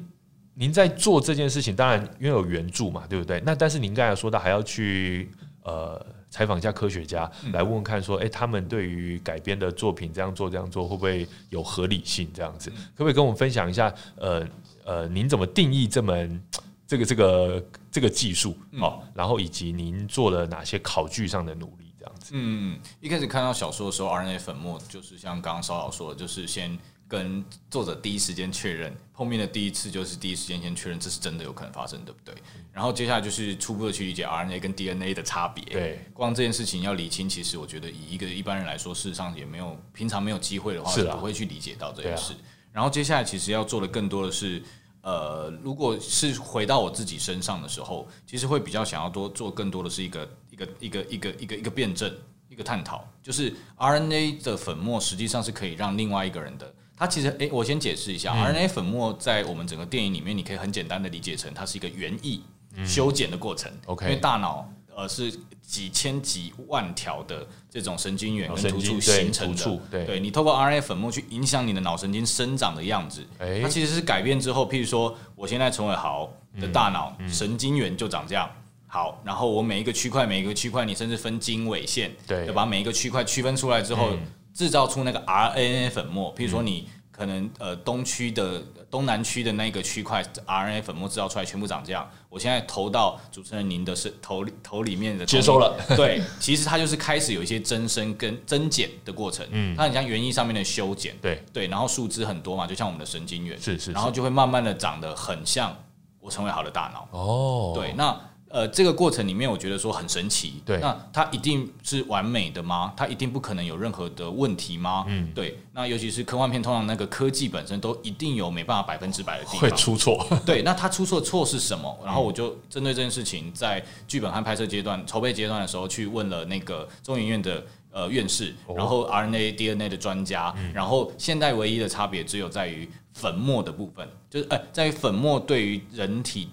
您在做这件事情，当然因为有援助嘛，对不对？那但是您刚才说到还要去呃采访一下科学家，来问问看说，哎，他们对于改编的作品这样做这样做会不会有合理性？这样子可不可以跟我们分享一下？呃呃，您怎么定义这门这个这个这个技术？好，然后以及您做了哪些考据上的努力？这样子嗯，一开始看到小说的时候，RNA 粉末就是像刚刚邵老说的，就是先跟作者第一时间确认碰面的第一次，就是第一时间先确认这是真的有可能发生，对不对？然后接下来就是初步的去理解 RNA 跟 DNA 的差别。对，光这件事情要理清，其实我觉得以一个一般人来说，事实上也没有平常没有机会的话，是不会去理解到这件事。然后接下来其实要做的更多的是，呃，如果是回到我自己身上的时候，其实会比较想要多做更多的是一个。一个一个一个一个一个辩证，一个探讨，就是 RNA 的粉末实际上是可以让另外一个人的，它其实诶，我先解释一下，RNA 粉末在我们整个电影里面，你可以很简单的理解成它是一个园艺修剪的过程。OK，因为大脑呃是几千几万条的这种神经元跟突触形成的，对，你透过 RNA 粉末去影响你的脑神经生长的样子，它其实是改变之后，譬如说我现在陈伟豪的大脑神经元就长这样。好，然后我每一个区块，每一个区块，你甚至分经纬线，对，要把每一个区块区分出来之后，制造出那个 RNA 粉末。譬如说，你可能呃东区的东南区的那个区块 RNA 粉末制造出来全部长这样。我现在投到主持人您的是头头里面的接收了，对，其实它就是开始有一些增生跟增减的过程。嗯，它很像园艺上面的修剪，对对，然后树枝很多嘛，就像我们的神经元，是是，然后就会慢慢的长得很像我成为好的大脑。哦，对，那。呃，这个过程里面，我觉得说很神奇。对，那它一定是完美的吗？它一定不可能有任何的问题吗？嗯，对。那尤其是科幻片，通常那个科技本身都一定有没办法百分之百的地方会出错。对，那它出错错是什么？然后我就针对这件事情，在剧本和拍摄阶段、筹备阶段的时候，去问了那个中影院的呃院士，然后 RNA、DNA 的专家，然后现在唯一的差别只有在于粉末的部分，就是呃，在于粉末对于人体。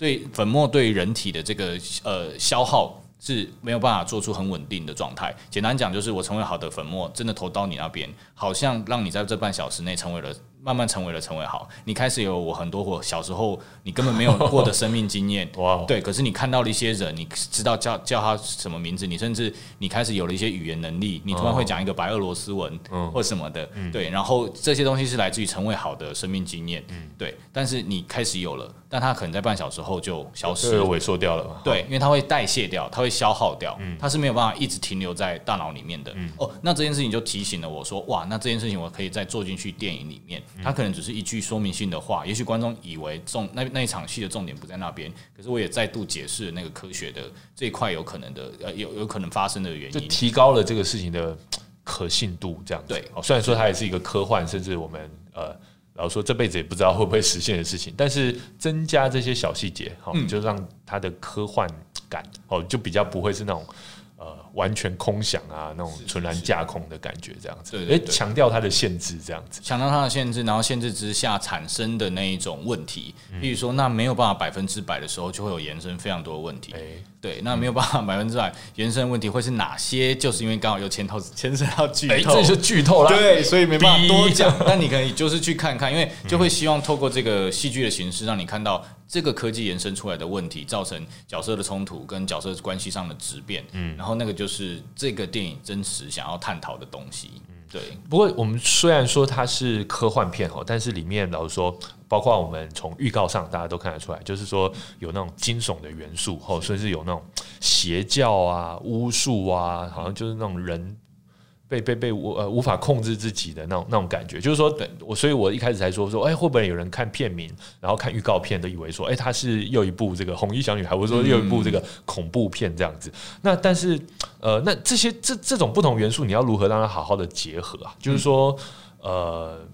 对粉末对人体的这个呃消耗是没有办法做出很稳定的状态。简单讲，就是我成为好的粉末，真的投到你那边，好像让你在这半小时内成为了慢慢成为了成为好，你开始有我很多我小时候你根本没有过的生命经验，哇，对，可是你看到了一些人，你知道叫叫他什么名字，你甚至你开始有了一些语言能力，你突然会讲一个白俄罗斯文或什么的，对，然后这些东西是来自于成为好的生命经验，对，但是你开始有了，但他可能在半小时后就消失，萎缩掉了，对，因为它会代谢掉，它会消耗掉，它是没有办法一直停留在大脑里面的，哦，那这件事情就提醒了我说，哇，那这件事情我可以再做进去电影里面。它可能只是一句说明性的话，也许观众以为重那那一场戏的重点不在那边，可是我也再度解释那个科学的这一块有可能的呃有有可能发生的原因，就提高了这个事情的可信度，这样对。哦，虽然说它也是一个科幻，甚至我们呃，然后说这辈子也不知道会不会实现的事情，但是增加这些小细节，好，就让它的科幻感哦，就比较不会是那种。呃，完全空想啊，那种纯然架空的感觉，这样子。对，哎，强调它的限制，这样子。强调它的限制，然后限制之下产生的那一种问题，比如说，那没有办法百分之百的时候，就会有延伸非常多的问题。哎，对，那没有办法百分之百延伸问题会是哪些？就是因为刚好有牵头牵涉到剧透，这就剧透了。对，所以没办法多讲。但你可以就是去看看，因为就会希望透过这个戏剧的形式，让你看到。这个科技延伸出来的问题，造成角色的冲突跟角色关系上的质变，嗯，然后那个就是这个电影真实想要探讨的东西，嗯，对。不过我们虽然说它是科幻片哦，但是里面老实说，包括我们从预告上大家都看得出来，就是说有那种惊悚的元素，哦，甚至有那种邪教啊、巫术啊，好像就是那种人。被被被无呃无法控制自己的那种那种感觉，就是说，我所以，我一开始才说说，哎，会不会有人看片名，然后看预告片，都以为说，哎，它是又一部这个红衣小女孩，或者说又一部这个恐怖片这样子。那但是，呃，那这些这这种不同元素，你要如何让它好好的结合啊？就是说，呃，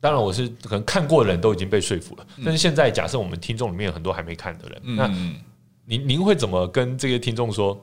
当然我是可能看过的人都已经被说服了，但是现在假设我们听众里面有很多还没看的人，那您您会怎么跟这些听众说？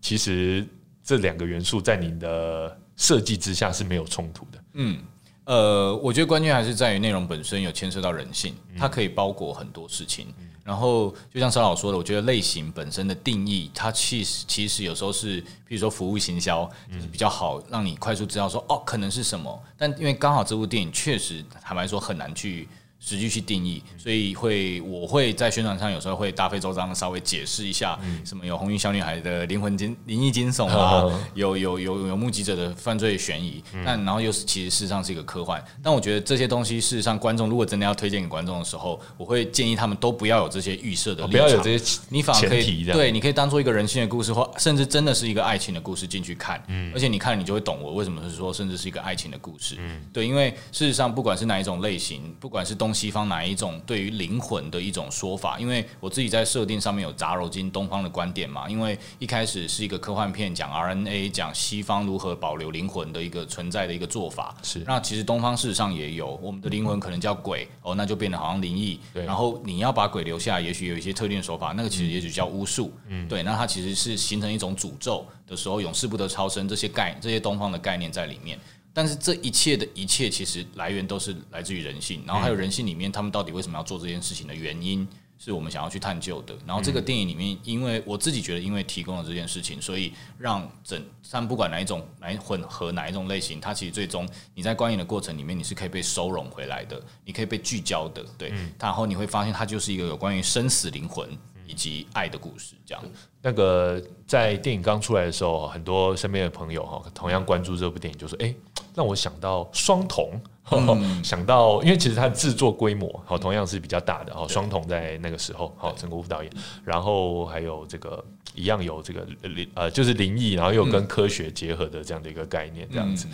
其实这两个元素在您的设计之下是没有冲突的。嗯，呃，我觉得关键还是在于内容本身有牵涉到人性，它可以包裹很多事情。然后就像沙老说的，我觉得类型本身的定义，它其实其实有时候是，比如说服务行销，就是比较好让你快速知道说哦，可能是什么。但因为刚好这部电影确实坦白说很难去。实际去定义，所以会我会在宣传上有时候会大费周章的稍微解释一下，什么有红衣小女孩的灵魂惊灵异惊悚啊，有有有有目击者的犯罪悬疑，但然后又是其实事实上是一个科幻，但我觉得这些东西事实上观众如果真的要推荐给观众的时候，我会建议他们都不要有这些预设的，不要有这些，你反而可以对，你可以当做一个人性的故事，或甚至真的是一个爱情的故事进去看，嗯，而且你看你就会懂我为什么是说甚至是一个爱情的故事，嗯，对，因为事实上不管是哪一种类型，不管是东西方哪一种对于灵魂的一种说法，因为我自己在设定上面有杂糅进东方的观点嘛。因为一开始是一个科幻片，讲 RNA，讲西方如何保留灵魂的一个存在的一个做法。是，那其实东方事实上也有，我们的灵魂可能叫鬼哦，那就变得好像灵异。对，然后你要把鬼留下，也许有一些特定的手法，那个其实也许叫巫术。嗯，对，那它其实是形成一种诅咒的时候，永世不得超生这些概这些东方的概念在里面。但是这一切的一切，其实来源都是来自于人性，然后还有人性里面，他们到底为什么要做这件事情的原因，是我们想要去探究的。然后这个电影里面，因为我自己觉得，因为提供了这件事情，所以让整，但不管哪一种来混合哪一种类型，它其实最终你在观影的过程里面，你是可以被收容回来的，你可以被聚焦的，对。然后你会发现，它就是一个有关于生死灵魂。以及爱的故事，这样。那个在电影刚出来的时候，很多身边的朋友哈，同样关注这部电影，就说：“哎，让我想到双瞳，想到，因为其实它的制作规模好，同样是比较大的。哦，双瞳在那个时候，好，陈国富导演，然后还有这个一样有这个灵呃，就是灵异，然后又跟科学结合的这样的一个概念，这样子。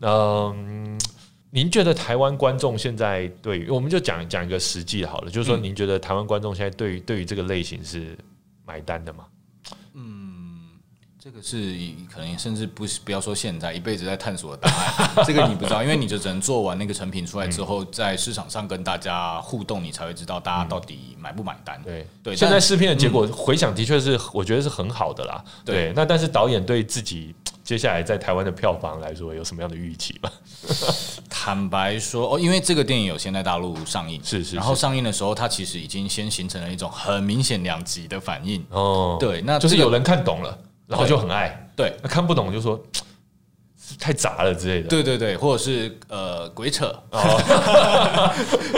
嗯。您觉得台湾观众现在对于，我们就讲讲一个实际好了，就是说，您觉得台湾观众现在对于对于这个类型是买单的吗？嗯，这个是可能甚至不是不要说现在一辈子在探索的答案，这个你不知道，因为你就只能做完那个成品出来之后，在市场上跟大家互动，你才会知道大家到底买不买单。对对，现在试片的结果回想的确是我觉得是很好的啦。对，那但是导演对自己。接下来在台湾的票房来说，有什么样的预期吗？坦白说，哦，因为这个电影有先在大陆上映，是是，然后上映的时候，它其实已经先形成了一种很明显两极的反应。哦，对，那就是有人看懂了，然后就很爱；对，那看不懂就说 太杂了之类的。对对对，或者是呃鬼扯。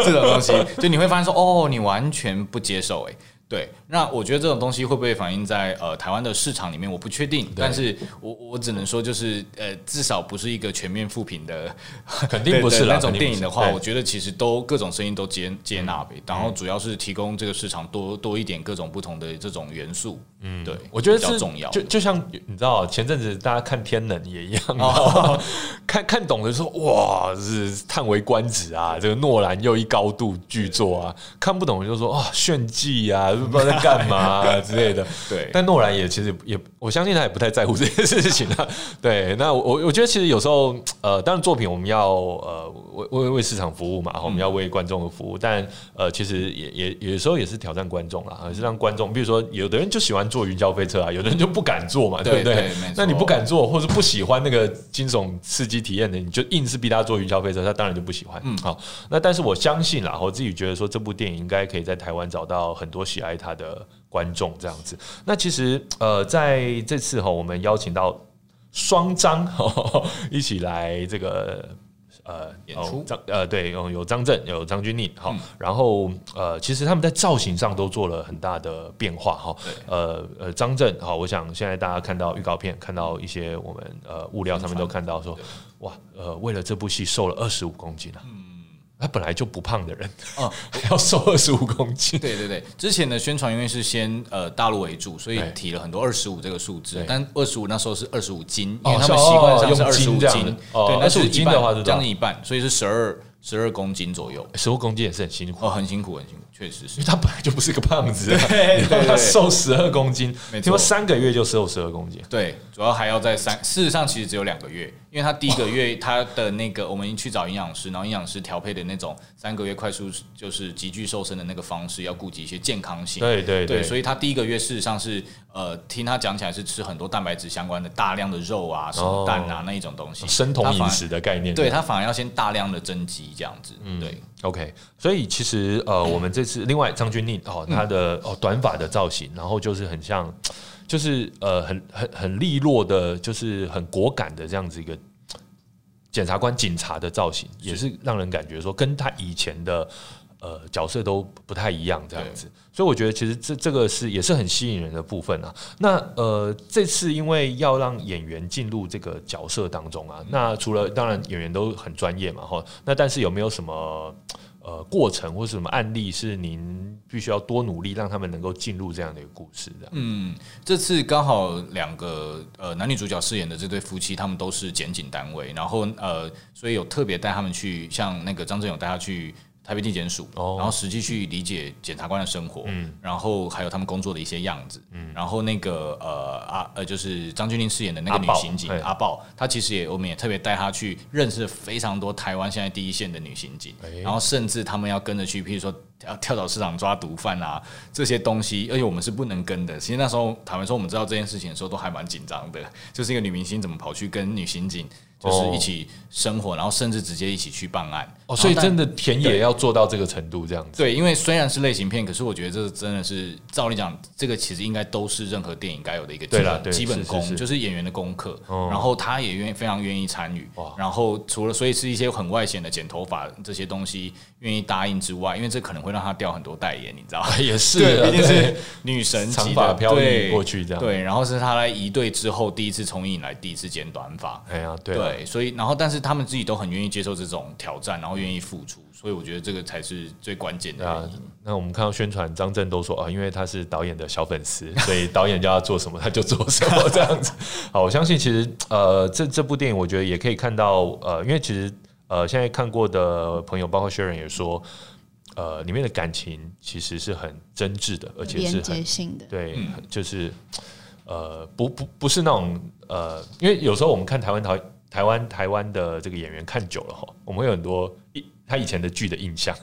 这种东西，就你会发现说，哦，你完全不接受哎。对，那我觉得这种东西会不会反映在呃台湾的市场里面，我不确定。但是我我只能说，就是呃，至少不是一个全面复评的，肯定不是那种电影的话，我觉得其实都各种声音都接接纳呗。然后主要是提供这个市场多多一点各种不同的这种元素。嗯，对，我觉得比较重要。就就像你知道，前阵子大家看《天能》也一样，看看懂的说哇，是叹为观止啊！这个诺兰又一高度巨作啊，看不懂就说啊炫技啊。不知道在干嘛之类的，对。但诺兰也其实也，我相信他也不太在乎这件事情啊。对，那我我觉得其实有时候，呃，当然作品我们要呃为为为市场服务嘛，我们要为观众服务，但呃，其实也也有时候也是挑战观众啦，是让观众，比如说有的人就喜欢坐云霄飞车啊，有的人就不敢坐嘛，对不对？那你不敢坐，或是不喜欢那个惊悚刺激体验的，你就硬是逼他坐云霄飞车，他当然就不喜欢。嗯，好。那但是我相信啦，我自己觉得说这部电影应该可以在台湾找到很多喜爱。他的观众这样子，那其实呃，在这次哈，我们邀请到双张一起来这个呃演出，张呃对，有有张震，有张钧甯，好，然后呃，其实他们在造型上都做了很大的变化哈，呃呃，张震好，我想现在大家看到预告片，看到一些我们呃物料上面都看到说，哇，呃，为了这部戏瘦了二十五公斤啊。他本来就不胖的人，嗯，要瘦二十五公斤。对对对，之前的宣传因为是先呃大陆为主，所以提了很多二十五这个数字。但二十五那时候是二十五斤，因为他们习惯上是二十五斤。对，二十五斤的话是将近一半，所以是十二十二公斤左右。十二公斤也是很辛苦哦，很辛苦，很辛苦，确实是。他本来就不是个胖子，他瘦十二公斤，听说三个月就瘦十二公斤。对，主要还要在三，事实上其实只有两个月。因为他第一个月他的那个，我们去找营养师，然后营养师调配的那种三个月快速就是急剧瘦身的那个方式，要顾及一些健康性。对对对，所以他第一个月事实上是呃，听他讲起来是吃很多蛋白质相关的大量的肉啊、什么蛋啊那一种东西，生酮饮食的概念。对他反而要先大量的增肌这样子。嗯，对。OK，所以其实呃，我们这次另外张钧甯哦，他的哦短发的造型，然后就是很像。就是呃很很很利落的，就是很果敢的这样子一个检察官警察的造型，也是让人感觉说跟他以前的呃角色都不太一样这样子。所以我觉得其实这这个是也是很吸引人的部分啊。那呃这次因为要让演员进入这个角色当中啊，那除了当然演员都很专业嘛哈，那但是有没有什么？呃，过程或是什么案例是您必须要多努力，让他们能够进入这样的一个故事的？嗯，这次刚好两个呃男女主角饰演的这对夫妻，他们都是检警单位，然后呃，所以有特别带他们去，像那个张振勇带他去。台北地检署，然后实际去理解检察官的生活，然后还有他们工作的一些样子，然后那个呃啊呃就是张钧甯饰演的那个女刑警阿豹，她其实也我们也特别带她去认识非常多台湾现在第一线的女刑警，然后甚至他们要跟着去，譬如说要跳蚤市场抓毒贩啊这些东西，而且我们是不能跟的。其实那时候坦白说，我们知道这件事情的时候都还蛮紧张的，就是一个女明星怎么跑去跟女刑警。就是一起生活，然后甚至直接一起去办案哦，所以真的田野要做到这个程度，这样子。对，因为虽然是类型片，可是我觉得这真的是照理讲，这个其实应该都是任何电影该有的一个基本基本功，就是演员的功课。然后他也愿意非常愿意参与，然后除了所以是一些很外显的剪头发这些东西愿意答应之外，因为这可能会让他掉很多代言，你知道吗？也是，毕竟是女神级的，对，过去这样。对，然后是他来一队之后第一次从影来第一次剪短发，哎呀，对。对，所以然后，但是他们自己都很愿意接受这种挑战，然后愿意付出，所以我觉得这个才是最关键的。啊，那我们看到宣传，张震都说啊，因为他是导演的小粉丝，所以导演叫他做什么他就做什么这样子。好，我相信其实呃，这 这部电影我觉得也可以看到呃，因为其实呃，现在看过的朋友，包括 Sharon 也说，呃，里面的感情其实是很真挚的，而且是很性的，对，就是呃，不不不是那种呃，因为有时候我们看台湾台。台湾台湾的这个演员看久了哈，我们会有很多一他以前的剧的印象。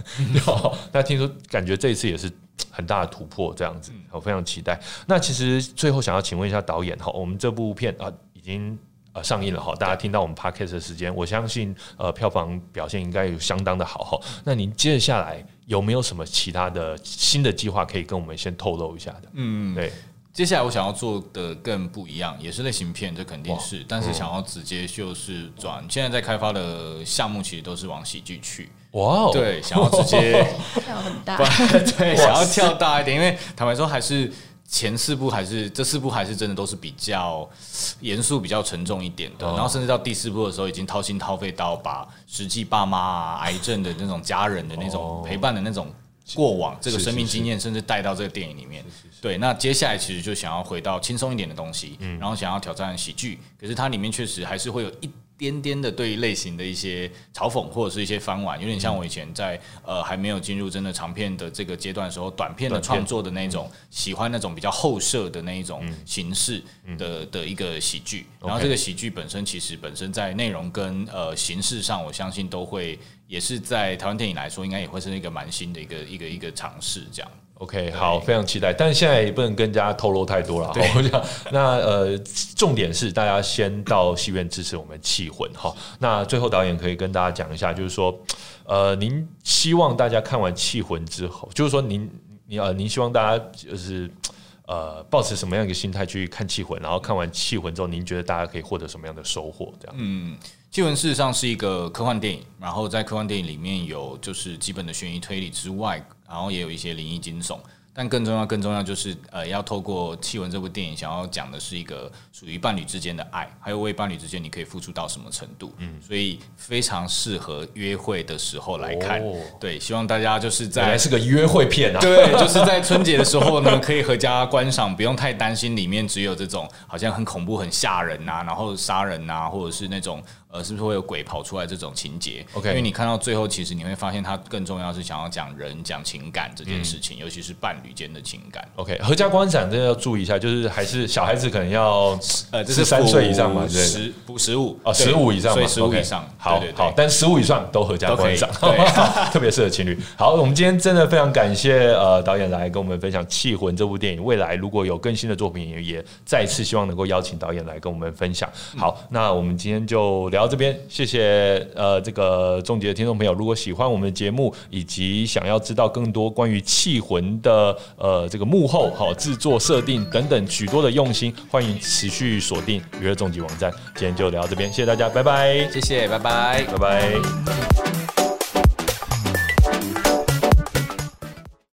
那听说感觉这一次也是很大的突破，这样子，我非常期待。那其实最后想要请问一下导演哈，我们这部片啊已经呃上映了哈，大家听到我们 podcast 的时间，我相信呃票房表现应该有相当的好哈。那您接下来有没有什么其他的新的计划可以跟我们先透露一下的？嗯，对。接下来我想要做的更不一样，也是类型片，这肯定是，但是想要直接就是转，现在在开发的项目其实都是往喜剧去。哇哦，对，想要直接 跳很大，对，想要跳大一点，因为坦白说还是。前四部还是这四部还是真的都是比较严肃、比较沉重一点的，然后甚至到第四部的时候，已经掏心掏肺到把实际爸妈啊、癌症的那种家人的那种陪伴的那种过往、这个生命经验，甚至带到这个电影里面。对，那接下来其实就想要回到轻松一点的东西，然后想要挑战喜剧，可是它里面确实还是会有一。颠颠的对于类型的一些嘲讽或者是一些翻玩，有点像我以前在呃还没有进入真的长片的这个阶段的时候，短片的创作的那种喜欢那种比较后设的那一种形式的的一个喜剧。然后这个喜剧本身其实本身在内容跟呃形式上，我相信都会也是在台湾电影来说，应该也会是一个蛮新的一个一个一个尝试这样。OK，好，非常期待，但是现在也不能跟大家透露太多了。我想，那呃，重点是大家先到戏院支持我们气魂哈。那最后导演可以跟大家讲一下，就是说，呃，您希望大家看完气魂之后，就是说您您呃，您希望大家就是呃，保持什么样一个心态去看气魂，然后看完气魂之后，您觉得大家可以获得什么样的收获？这样，嗯，气魂事实上是一个科幻电影，然后在科幻电影里面有就是基本的悬疑推理之外。然后也有一些灵异惊悚，但更重要、更重要就是呃，要透过《气闻》这部电影，想要讲的是一个属于伴侣之间的爱，还有为伴侣之间你可以付出到什么程度。嗯，所以非常适合约会的时候来看。对，希望大家就是在是个约会片啊。对，就是在春节的时候呢，可以合家观赏，不用太担心里面只有这种好像很恐怖、很吓人啊，然后杀人啊，或者是那种。呃，是不是会有鬼跑出来这种情节？OK，因为你看到最后，其实你会发现，它更重要是想要讲人、讲情感这件事情，尤其是伴侣间的情感。OK，合家观赏真的要注意一下，就是还是小孩子可能要呃，这是三岁以上嘛，十不十五哦，十五以上，所十五以上，好好，但十五以上都合家观赏，特别适合情侣。好，我们今天真的非常感谢呃导演来跟我们分享《气魂》这部电影。未来如果有更新的作品，也再次希望能够邀请导演来跟我们分享。好，那我们今天就聊到这边，谢谢。呃，这个终极的听众朋友，如果喜欢我们的节目，以及想要知道更多关于《气魂》的呃这个幕后、好制作设定等等许多的用心，欢迎持续锁定娱乐终极网站。今天就聊到这边，谢谢大家，拜拜，谢谢，拜拜，拜拜。